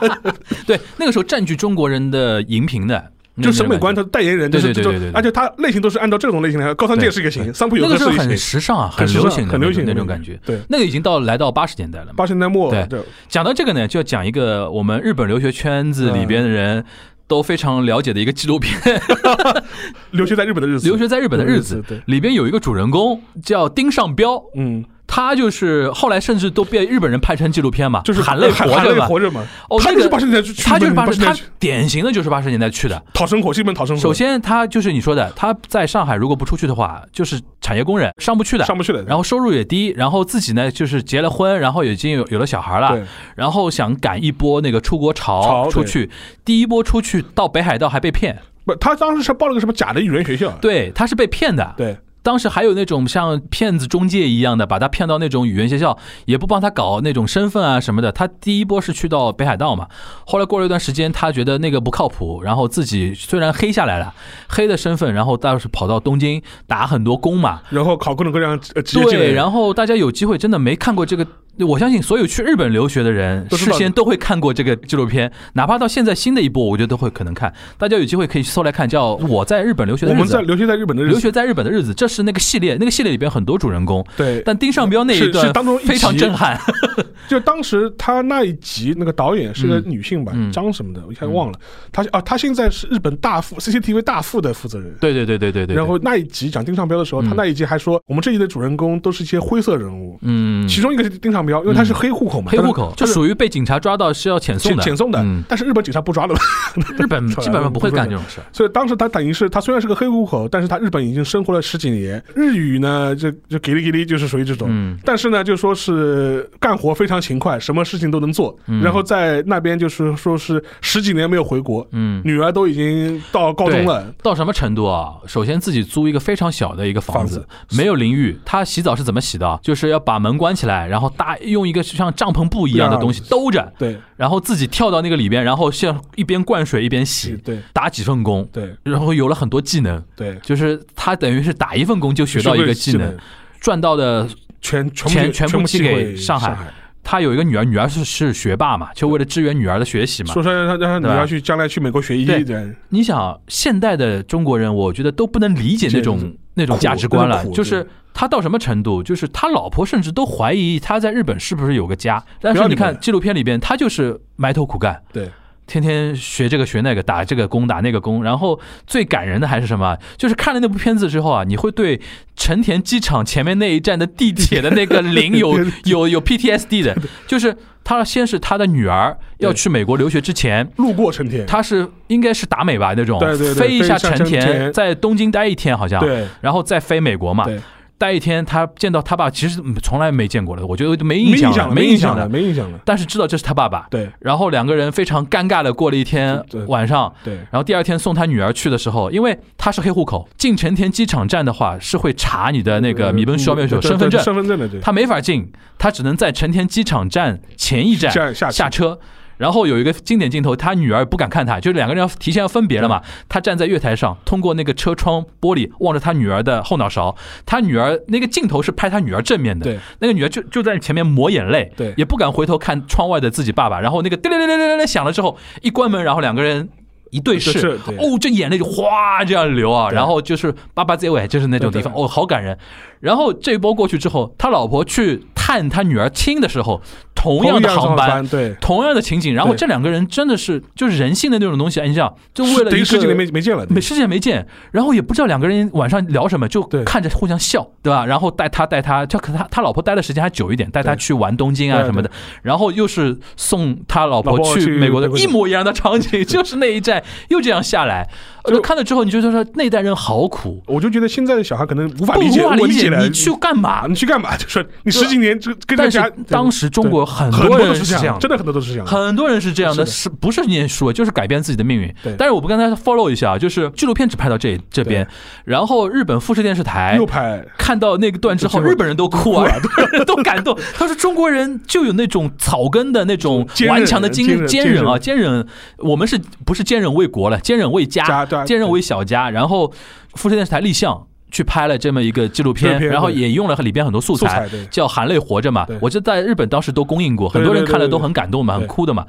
对，那个时候占据中国人的荧屏的，就审美观，他代言人，对对对对，而且他类型都是按照这种类型来。高仓健是一个型，三浦友和是一个很时尚啊，很流行，很流行那种感觉。对，那个已经到来到八十年代了，八十年代末。对，讲到这个呢，就要讲一个我们日本留学圈子里边的人都非常了解的一个纪录片，《留学在日本的日子》。留学在日本的日子，里边有一个主人公叫丁尚彪，嗯。他就是后来甚至都被日本人拍成纪录片嘛，就是喊泪活着嘛。哦，他就是八十年代去，他就是八十，他典型的就是八十年代去的，讨生活，基本讨生活。首先，他就是你说的，他在上海如果不出去的话，就是产业工人，上不去的，上不去的。然后收入也低，然后自己呢就是结了婚，然后已经有有了小孩了，然后想赶一波那个出国潮出去，第一波出去到北海道还被骗。不，他当时是报了个什么假的语言学校？对，他是被骗的。对。当时还有那种像骗子中介一样的，把他骗到那种语言学校，也不帮他搞那种身份啊什么的。他第一波是去到北海道嘛，后来过了一段时间，他觉得那个不靠谱，然后自己虽然黑下来了，黑的身份，然后倒是跑到东京打很多工嘛，然后考各种各样对，然后大家有机会真的没看过这个。我相信所有去日本留学的人，事先都会看过这个纪录片，哪怕到现在新的一波，我觉得都会可能看。大家有机会可以搜来看，叫《我在日本留学的日子》。我们在留学在日本的日子留学在日本的日子，这是那个系列，那个系列里边很多主人公。对，但丁尚彪那一段当中非常震撼。就当时他那一集那个导演是个女性吧，张什么的，我一下忘了。他啊，他现在是日本大副 CCTV 大副的负责人。对对对对对对。然后那一集讲丁尚彪的时候，他那一集还说，我们这一集的主人公都是一些灰色人物。嗯。其中一个是丁尚彪，因为他是黑户口嘛。黑户口就属于被警察抓到是要遣送的，遣送的。但是日本警察不抓的，日本 基本上不会干这种事。所以当时他等于是他虽然是个黑户口，但是他日本已经生活了十几年，日语呢就就给力给力，就是属于这种。但是呢，就说是干活非常勤快，什么事情都能做。然后在那边就是说是十几年没有回国，嗯，女儿都已经到高中了，到什么程度啊？首先自己租一个非常小的一个房子，没有淋浴，他洗澡是怎么洗的？就是要把门关起来，然后搭用一个像。帐篷布一样的东西兜着，对，然后自己跳到那个里边，然后像一边灌水一边洗，对，打几份工，对，然后有了很多技能，对，就是他等于是打一份工就学到一个技能，赚到的全全全部寄给上海。他有一个女儿，女儿是是学霸嘛，就为了支援女儿的学习嘛，说说让他让他女儿去将来去美国学医。对，你想现代的中国人，我觉得都不能理解那种那种价值观了，就是。他到什么程度？就是他老婆甚至都怀疑他在日本是不是有个家。但是你看纪录片里边，他就是埋头苦干。对，天天学这个学那个，打这个工打那个工。然后最感人的还是什么？就是看了那部片子之后啊，你会对成田机场前面那一站的地铁的那个 铃有有有 PTSD 的，就是他先是他的女儿要去美国留学之前，路过成田，他是应该是达美吧那种，对对对飞一下成田田，在东京待一天好像，对然后再飞美国嘛。对，待一天，他见到他爸其实嗯从来没见过的，我觉得没没印象了，没印象了，没印象了。但是知道这是他爸爸。对然后两个人非常尴尬的过了一天晚上，对然后第二天送他女儿去的时候，因为他是黑户口，进成田机场站的话是会查你的那个米本消灭手对身份证，身份证的对，他没法进，他只能在成田机场站前一站下下车。然后有一个经典镜头，他女儿不敢看他，就是两个人要提前要分别了嘛。他站在月台上，通过那个车窗玻璃望着他女儿的后脑勺。他女儿那个镜头是拍他女儿正面的，对，那个女儿就就在前面抹眼泪，对也不敢回头看窗外的自己爸爸。然后那个叮铃铃铃铃铃响了之后，一关门，然后两个人。一对视是，哦，这眼泪就哗这样流啊，然后就是爸爸结尾就是那种地方，哦，好感人。然后这一波过去之后，他老婆去探他女儿亲的时候，同样的航班，对，同样的情景，然后这两个人真的是就是人性的那种东西啊！你想，就为了十几年没没见了，没十几年没见，然后也不知道两个人晚上聊什么，就看着互相笑，对吧？然后带他带他，就可他他老婆待的时间还久一点，带他去玩东京啊什么的，然后又是送他老婆去去美国的一模一样的场景，就是那一站又这样下来，呃，就看了之后你就觉得说那代人好苦，我就觉得现在的小孩可能无法理解，无法理解你去干嘛啊，？你去干嘛？就说你十几年这跟但是着家，当时中国很很多多都是这样，人是这样真的很多都是这样。很多人是这样的，是是不是念书，就是改变自己的命运对。但是我不跟大家 follow 一下，就是纪录片只拍到这这边，然后日本富士电视台又拍，看到那个段之后，日本人都哭啊，都感动。他说中国人就有那种草根的那种顽强的精坚韧坚韧啊，坚韧。我们是不是坚韧为国了？坚韧为，家对啊坚韧为小家。然后富士电视台立项去拍了这么一个纪录片，然后也用了里边很多素材叫《含泪活着》嘛。我记得在日本当时都公映过，很多人看了都很感动嘛，很哭的嘛。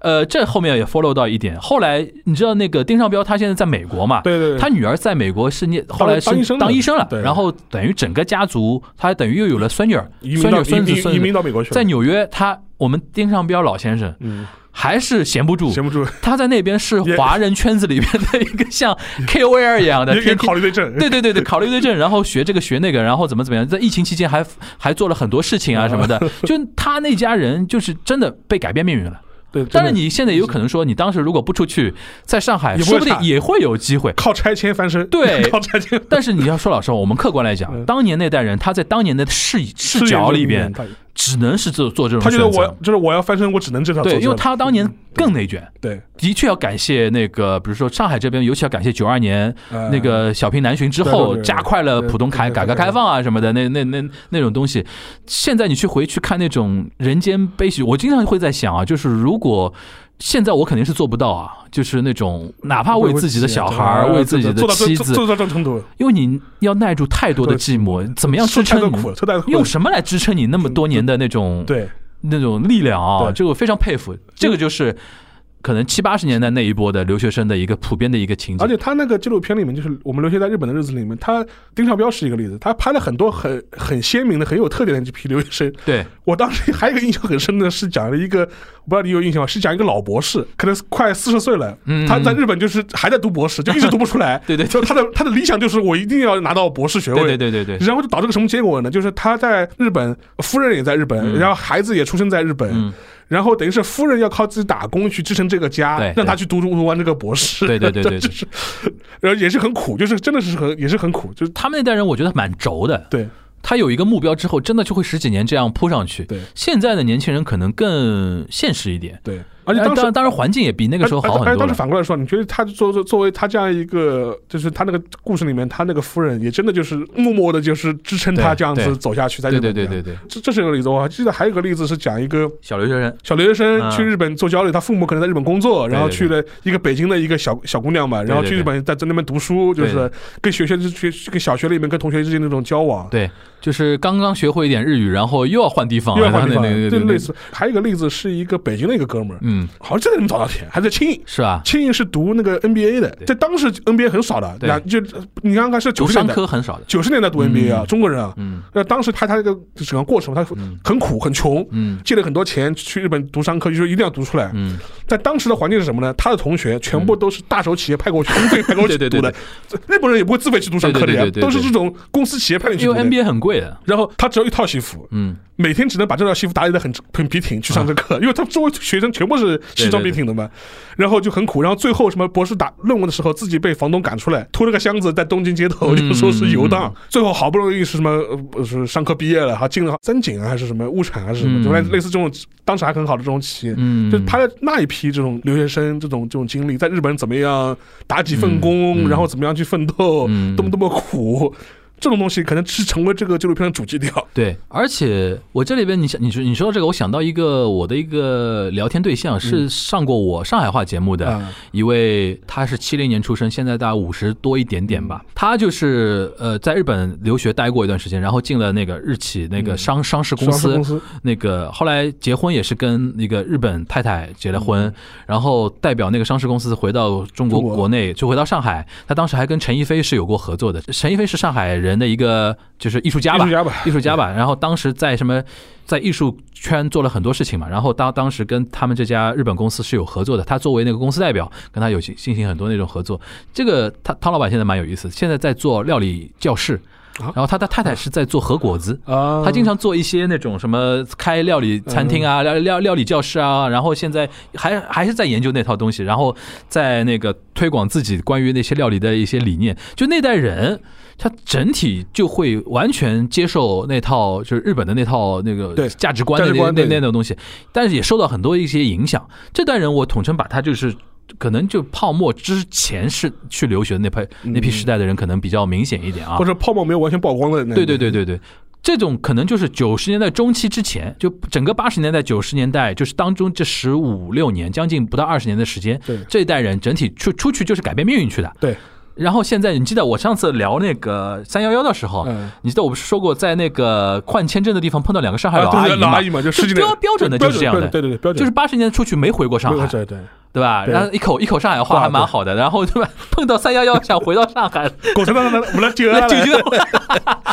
呃，这后面也 follow 到一点。后来你知道那个丁尚彪他现在在美国嘛？对对对，他女儿在美国是念，后来是当医生了，对然后等于整个家族，他等于又有了孙女儿、孙女孙子、移民子。到美国去了，在纽约，他我们丁尚彪老先生嗯，还是闲不住，闲不住，他在那边是华人圈子里面的一个像 KOL 一样的，天天考虑对症，对对对对，考虑对症，然后学这个学那个，然后怎么怎么样，在疫情期间还还做了很多事情啊什么的，就他那家人就是真的被改变命运了。对，但是，你现在也有可能说，你当时如果不出去，在上海，说不定也会有机会。靠拆迁翻身，对。靠拆迁但是你要说老实话，我们客观来讲，嗯。当年那代人他在当年的视视角里边，他只能是做做这种他觉得我就是我要翻身，我只能这条对，因为他当年更内卷，对。的确要感谢那个，比如说上海这边，尤其要感谢九二年呃那个小平南巡之后，加快了浦东开改革开放啊什么的，那那那那种东西。现在你去回去看那种人间悲喜，我经常会在想啊，就是如果。现在我肯定是做不到啊，就是那种哪怕为自己的小孩、为自己的妻子，做到这种程度，因为你要耐住太多的寂寞，怎么样支撑用什么来支撑你那么多年的那种对那种力量啊？对这个我非常佩服。这个就是可能七八十年代那一波的留学生的一个普遍的一个情景。而且他那个纪录片里面，就是我们留学在日本的日子里面，他丁少彪是一个例子，他拍了很多很很鲜明的、很有特点的这批留学生。对我当时还有一个印象很深的是讲了一个，我不知道你有印象吗？是讲一个老博士，可能快四十岁了，嗯他在日本就是还在读博士，就一直读不出来。对对就他的他的理想就是我一定要拿到博士学位。对对对对对，然后就导致个什么结果呢？就是他在日本，夫人也在日本，嗯然后孩子也出生在日本，嗯，然后等于是夫人要靠自己打工去支撑这个家对，让他去读读完这个博士。对对对对对 就是，然后也是很苦，就是真的是很也是很苦，就是他们那代人我觉得蛮轴的。对他有一个目标之后，真的就会十几年这样扑上去。对现在的年轻人可能更现实一点，对，而且当时当然当然环境也比那个时候好而而当时。反过来说，你觉得他作作作为他这样一个，就是他那个故事里面，他那个夫人也真的就是默默的，就是支撑他对对这样子走下去，在对日本。对对对对，这这是一个例子，我还记得还有一个例子是讲一个小留学生，小留学生嗯去日本做交流，他父母可能在日本工作，然后去了一个北京的一个小小姑娘嘛，然后去日本在在那边读书，就是跟学学学跟小学里面跟同学之间那种交往，对，就是刚刚学会一点日语，然后又要换地方，又要换地方，然后那那那那对类似。还有一个例子是一个北京的一个哥们儿，嗯。嗯，好像真的能找到钱，还在庆应。是吧？庆应是读那个 NBA 的，在当时 NBA 很少的，对。那就你刚刚是九十年代，科很少的，九十年代读 NBA 啊，中国人啊，嗯。那当时拍他这个整个过程，他很苦很穷，嗯。借了很多钱去日本读商科，就说一定要读出来。嗯，在当时的环境是什么呢？他的同学全部都是大手企业派过去，公费派过去对对对读的，日本人也不会自费去读商科的呀对对对，对对都是这种公司企业派你去因为读的。NBA 很贵的，然后他只有一套西服，嗯，每天只能把这套西服打理的很很笔挺去上这课，因为他周围学生全部是西装笔挺的嘛，然后就很苦。然后最后什么博士打论文的时候，自己被房东赶出来，拖了个箱子在东京街头，嗯就说是游荡。最后好不容易是什么呃是上课毕业了，哈，进了三井啊还是什么物产还是什么，类类似这种当时还很好的这种企业。嗯就他的那一批这种留学生，这种这种经历，在日本怎么样打几份工，然后怎么样去奋斗，嗯多么多么苦，这种东西可能是成为这个纪录片的主基调。对，而且我这里边你想，你说你说到这个，我想到一个我的一个聊天对象是上过我上海话节目的啊。一位，他是七零年出生，现在大概五十多一点点吧。他就是呃在日本留学待过一段时间，然后进了那个日企那个商商事公司。那个后来结婚也是跟那个日本太太结了婚，然后代表那个上市公司回到中国中国。国内，就回到上海。他当时还跟陈一飞是有过合作的，陈一飞是上海人的一个就是艺术家吧，艺术家吧艺术家吧。然后当时在什么在艺术圈做了很多事情嘛，然后当当时跟他们这家日本公司是有合作的，他作为那个公司代表，跟他有进进行很多那种合作。这个他汤老板现在蛮有意思，现在在做料理教室。啊然后他的太太是在做和果子，啊，他经常做一些那种什么开料理餐厅啊、料料料理教室啊，然后现在还还是在研究那套东西，然后在那个推广自己关于那些料理的一些理念。就那代人，他整体就会完全接受那套就是日本的那套那个对价值观的那那那种东西，但是也受到很多一些影响。这代人我统称把他就是。可能就泡沫之前是去留学的那批那批时代的人，可能比较明显一点啊。或者泡沫没有完全曝光的那，对对对对对，这种可能就是九十年代中期之前，就整个八十年代、九十年代，就是当中这十五六年，将近不到二十年的时间，这一代人整体出出去就是改变命运去的。对，然后现在你记得我上次聊那个三幺幺的时候，嗯。你记得我不是说过在那个换签证的地方碰到两个上海老阿姨嘛？老阿姨嘛，就标标准的就是这样的对对对，标准就是八十年代出去没回过上海，对对，对吧？对然后一口一口上海话还蛮好的，然后对吧？碰到三幺幺想回到上海，狗头来来来，我们来。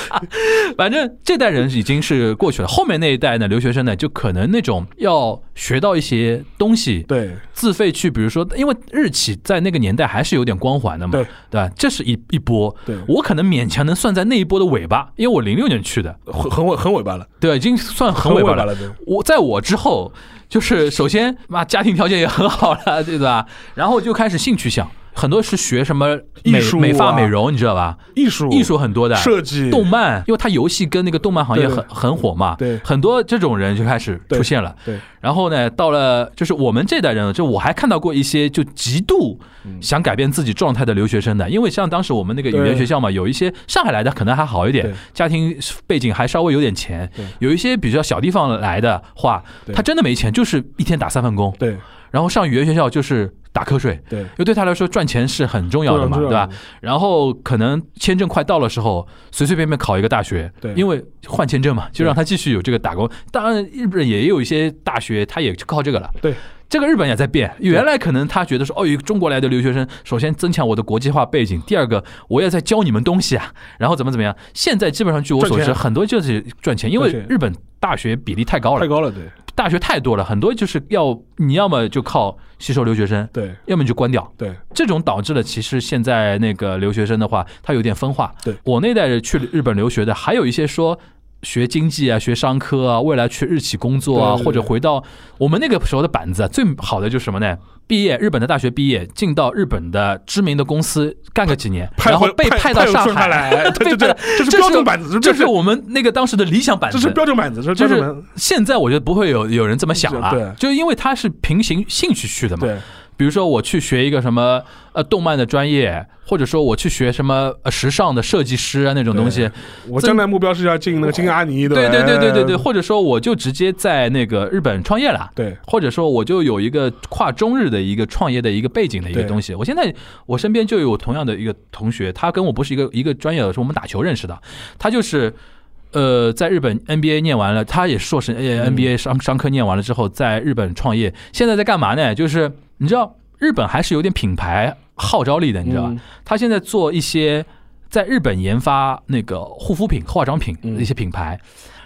反正这代人已经是过去了，后面那一代呢，留学生呢，就可能那种要学到一些东西，对自费去，比如说，因为日企在那个年代还是有点光环的嘛，对对吧？这是一一波，对我可能勉强能算在那一波的尾巴，因为我零六年去的，很很尾很尾巴了，对吧？已经算很尾巴了。了，我在我之后，就是首先妈家庭条件也很好了，对吧？然后就开始兴趣项，很多是学什么美艺术啊美发美容，你知道吧？艺术艺术很多的，设计动漫，因为它游戏跟那个动漫行业很很火嘛，对很多这种人就开始出现了。对然后呢，到了就是我们这代人，就我还看到过一些就极度想改变自己状态的留学生的，因为像当时我们那个语言学校嘛，有一些上海来的可能还好一点，家庭背景还稍微有点钱对，有一些比较小地方来的话，他真的没钱，就是一天打三份工，对然后上语言学校就是打瞌睡。对因为对他来说赚钱是很重要的嘛，对吧？然后可能签证快到的时候，随随便便考一个大学，对因为换签证嘛，就让他继续有这个打工。当然，日本也有一些大学，他也靠这个了。对，这个日本也在变。原来可能他觉得说，哦，有中国来的留学生，首先增强我的国际化背景，第二个我也在教你们东西啊，然后怎么怎么样。现在基本上据我所知，很多就是赚钱，因为日本大学比例太高了，太高了，对大学太多了，很多就是要你要么就靠吸收留学生，对要么就关掉。对这种导致了，其实现在那个留学生的话，他有点分化。对我那代人去日本留学的，还有一些说学经济啊、学商科啊，未来去日企工作啊，对对对。或者回到我们那个时候的板子啊，最好的就是什么呢？毕业，日本的大学毕业，进到日本的知名的公司干个几年，然后被派到上海。海来 对对这是标准板子这是我们那个当时的理想板子，这是标准板子，这是就是现在我觉得不会有有人这么想了，对。就因为他是平行兴趣去的嘛，对比如说我去学一个什么呃动漫的专业，或者说我去学什么呃时尚的设计师啊那种东西，我将来目标是要进那个金阿尼的，对对对对对对，哎或者说我就直接在那个日本创业了。对或者说，我就有一个跨中日的一个创业的一个背景的一个东西。我现在我身边就有同样的一个同学，他跟我不是一个一个专业的，是我们打球认识的。他就是呃，在日本 NBA 念完了，他也硕士，呃，NBA 商商科念完了之后，在日本创业，现在在干嘛呢？就是你知道，日本还是有点品牌号召力的，你知道吧？嗯他现在做一些在日本研发那个护肤品、化妆品的一些品牌，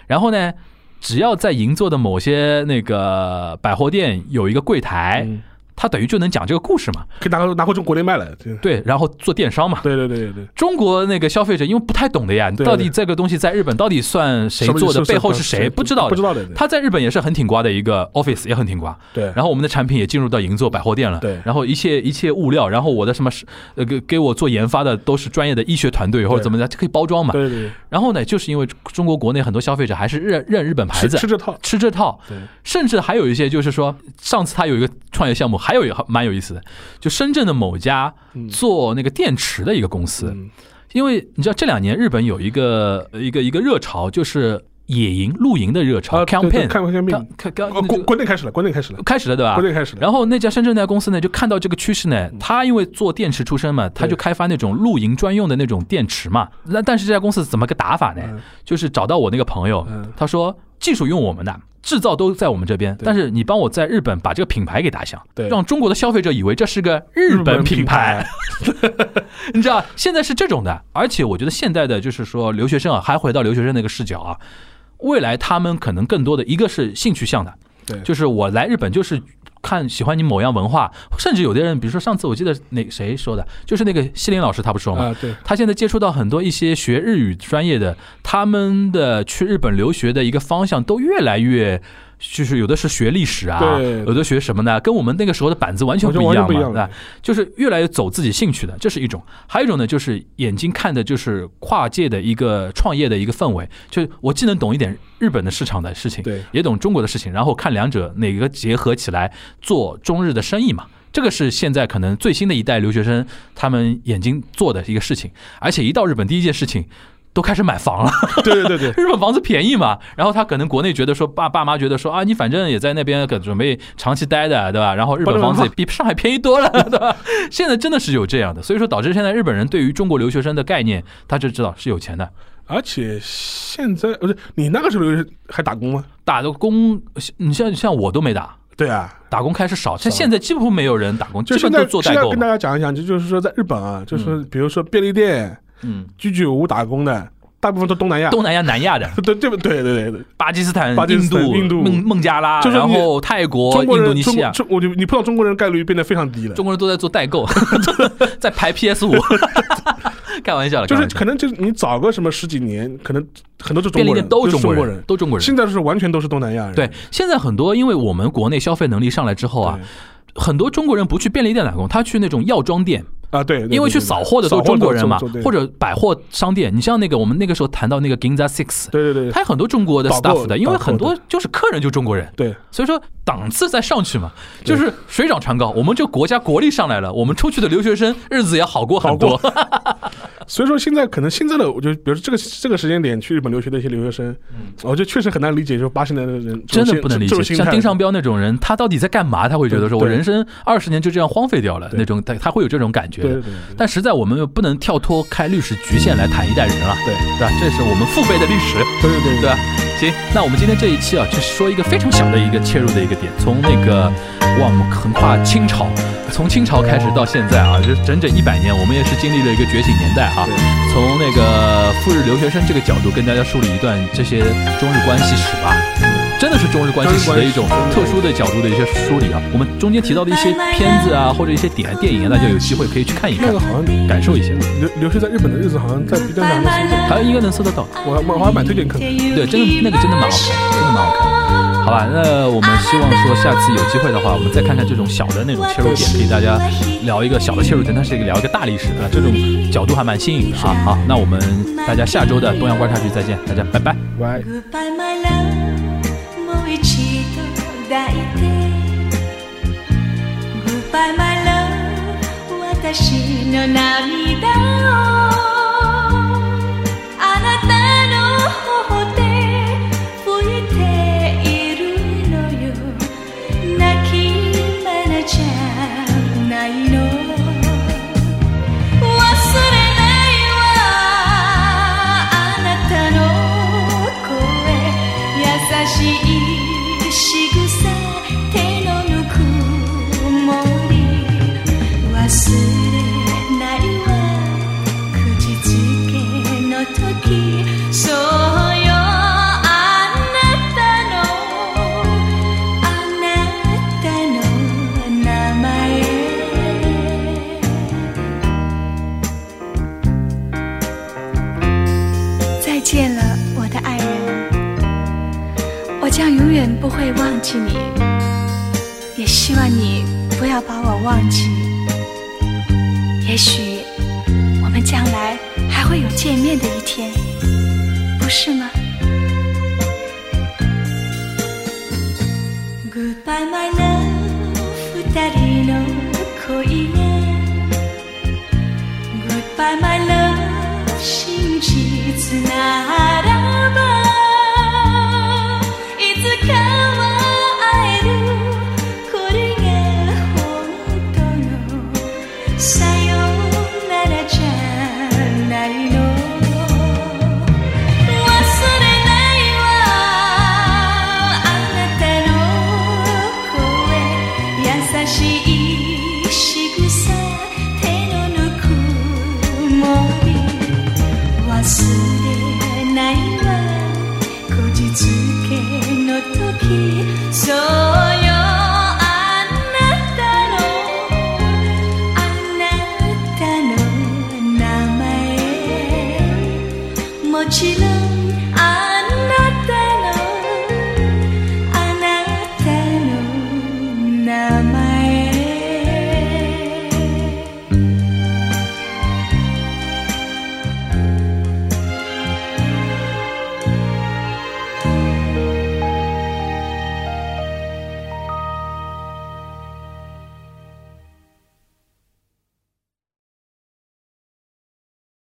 然后呢，只要在银座的某些那个百货店有一个柜台，嗯他等于就能讲这个故事嘛。可以拿拿回中国内卖了。对对，然后做电商嘛。对对对对，中国那个消费者因为不太懂的呀，到底这个东西在日本到底算谁做的，背后是谁不知道的。不知道的。他在日本也是很挺瓜的一个 office，也很挺瓜。对，然后我们的产品也进入到银座百货店了。对然后一切一切物料，然后我的什么是呃给给我做研发的都是专业的医学团队或者怎么的，可以包装嘛。对对对，然后呢，就是因为中国国内很多消费者还是认认日本牌子，吃这套。吃这套。对，甚至还有一些就是说，上次他有一个创业项目，还有一个蛮有意思的，就深圳的某家做那个电池的一个公司，嗯。因为你知道这两年日本有一个一个一个热潮，就是野营露营的热潮，campaign。看 campaign 看看哦，国国内开始了，国内开始了，开始了对吧？国内开始了。然后那家深圳那家公司呢，就看到这个趋势呢，他因为做电池出身嘛，他就开发那种露营专用的那种电池嘛。那但是这家公司怎么个打法呢？嗯。就是找到我那个朋友嗯，他说技术用我们的，制造都在我们这边，但是你帮我在日本把这个品牌给打响，对。让中国的消费者以为这是个日本品牌。你知道现在是这种的，而且我觉得现在的就是说留学生啊，还回到留学生那个视角啊，未来他们可能更多的一个是兴趣向的，对，就是我来日本就是看喜欢你某样文化，甚至有的人，比如说上次我记得哪谁说的，就是那个西林老师他不说吗？啊，对，他现在接触到很多一些学日语专业的，他们的去日本留学的一个方向都越来越。就是有的是学历史啊，有的学什么呢？跟我们那个时候的板子完全不一样嘛，对吧？就是越来越走自己兴趣的，这是一种；还有一种呢，就是眼睛看的就是跨界的一个创业的一个氛围，就是我既能懂一点日本的市场的事情，对也懂中国的事情，然后看两者哪个结合起来做中日的生意嘛。这个是现在可能最新的一代留学生他们眼睛做的一个事情，而且一到日本第一件事情。都开始买房了，对对对对，日本房子便宜嘛，然后他可能国内觉得说爸爸妈觉得说啊，你反正也在那边可准备长期待的，对吧？然后日本房子也比上海便宜多了，对吧？现在真的是有这样的，所以说导致现在日本人对于中国留学生的概念，他就知道是有钱的，而且现在不是你那个时候还打工吗？打的工，你像像我都没打，对啊，打工开始少，像现在几乎没有人打工，就现在都做代购现在跟大。家讲一讲，就就是说在日本啊，就是比如说便利店、嗯，居酒屋打工的，大部分都东南亚。东南亚、南亚的，对对对对对。对，巴基斯坦、巴基斯坦印度、印度。孟孟加拉，就是然后泰国、中国人印度尼西亚，我就你碰到中国人概率变得非常低了。中国人都在做代购，在排 PS 五，开玩笑了，就是可能就是你早个什么十几年，可能很多是中国人，便利店都是中国人，都中国人。现在是完全都是东南亚人。对，现在很多因为我们国内消费能力上来之后啊，很多中国人不去便利店打工，他去那种药妆店，啊，对，因为去扫货的都是中国人嘛，或者者百货商店。你像那个我们那个时候谈到那个 Ginza Six，对对对，它有很多中国的 staff 的，因为很多就是客人就中国人，对。所以说档次再上去嘛，就是水涨船高，我们这国家国力上来了，我们出去的留学生日子也好过很多。所以说现在可能现在的，我觉得，比如说这个这个时间点去日本留学的一些留学生，我觉得确实很难理解，就是八十年代的人嗯真的不能理解，像丁尚彪那种人，他到底在干嘛？他会觉得说，我人生二十年就这样荒废掉了，那种他他会有这种感觉。对对对。但实在我们又不能跳脱开历史局限来谈一代人了，对对吧？这是我们父辈的历史，对对对对吧？行，那我们今天这一期啊，就是说一个非常小的一个切入的一个点，从那个哇，我们横跨清朝，从清朝开始到现在啊，这整整一百年，我们也是经历了一个觉醒年代哈。从那个赴日留学生这个角度跟大家梳理一段这些中日关系史吧。真的是中日关系史的一种特殊的角度的一些梳理啊！我们中间提到的一些片子啊，或者一些点电影啊，大家有机会可以去看一看，那个好像感受一下。留留学在日本的日子，好像在 B 站上能搜到，还应该能搜得到。我我还蛮推荐看的。对，真的那个真的蛮好看，真的蛮好看。好吧，那我们希望说下次有机会的话，我们再看看这种小的那种切入点，给大家聊一个小的切入点，但是聊一个大历史的这种角度还蛮新颖的啊。好，那我们大家下周的东阳观察局再见，大家拜拜。拜。Goodbye my love もう一度抱いて Goodbye my love 私の涙を 不会忘记你，也希望你不要把我忘记。也许我们将来还会有见面的一天，不是吗？Goodbye, my